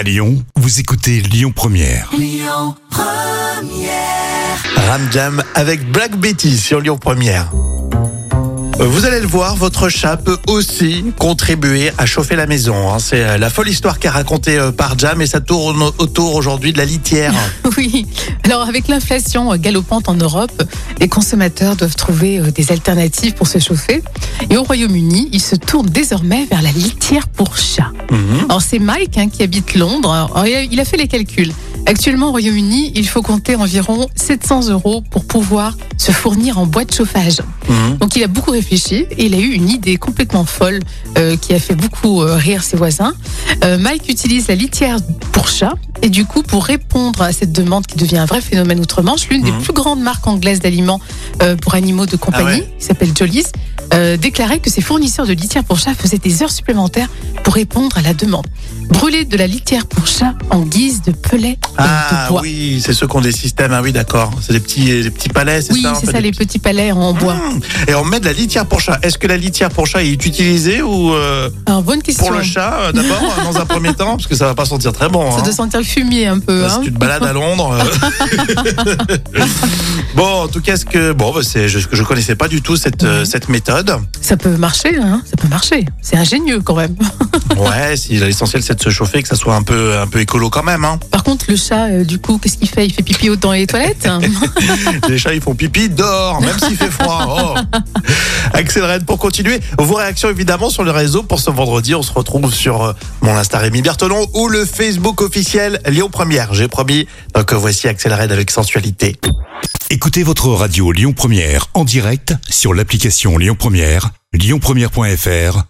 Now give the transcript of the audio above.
À Lyon, vous écoutez Lyon Première. Ramjam avec Black Betty sur Lyon Première. Vous allez le voir, votre chat peut aussi contribuer à chauffer la maison. hein. C'est euh, la folle histoire qu'a racontée euh, par Jam et ça tourne autour aujourd'hui de la litière. Oui, alors avec l'inflation euh, galopante en Europe, les consommateurs doivent trouver des alternatives pour se chauffer. Et au Royaume-Uni, ils se tournent désormais vers la litière pour chat. Mhm. Alors c'est Mike hein, qui habite Londres. Alors, il a- il a fait les calculs. Actuellement au Royaume-Uni, il faut compter environ 700 euros pour pouvoir se fournir en bois de chauffage. Mhm. Donc il a beaucoup réfléchi et il a eu une idée complètement folle euh, qui a fait beaucoup euh, rire ses voisins. Euh, Mike utilise la litière pour chat et du coup pour répondre à cette demande qui devient un vrai phénomène outre-Manche, l'une des Mhm. plus grandes marques anglaises d'aliments pour animaux de compagnie, Ah ouais. qui s'appelle Jolly's, déclarait que ses fournisseurs de litière pour chat faisaient des heures supplémentaires pour répondre à la demande. Brûler de la litière pour chat en guise de pelet euh, Ah de bois. oui, c'est ceux qui ont des systèmes. Ah oui, d'accord. C'est des petits, des petits palais, c'est Oui, ça un c'est ça, les petits palais en bois. Mmh. Et on met de la litière pour chat. Est-ce que la litière pour chat est utilisée ou euh, Alors, bonne question. pour le chat euh, d'abord dans un premier temps parce que ça va pas sentir très bon. Ça hein. doit sentir le fumier un peu. Si hein. tu te balades à Londres. euh. bon, en tout cas, ce que bon, bah, c'est je, je connaissais pas du tout cette euh, cette méthode. Ça peut marcher, hein ça peut marcher. C'est ingénieux quand même. Ouais, si l'essentiel c'est de se chauffer, que ça soit un peu un peu écolo quand même. Hein. Par contre, le chat, euh, du coup, qu'est-ce qu'il fait? Il fait pipi dans les toilettes? Les chats ils font pipi dehors, même s'il fait froid. Oh. Axel Red pour continuer. Vos réactions évidemment sur le réseau pour ce vendredi. On se retrouve sur euh, mon Insta Rémi Bertolon ou le Facebook officiel Lyon Première. J'ai promis. Donc euh, voici Axel Red avec sensualité. Écoutez votre radio Lyon Première en direct sur l'application Lyon Première, lyonpremière.fr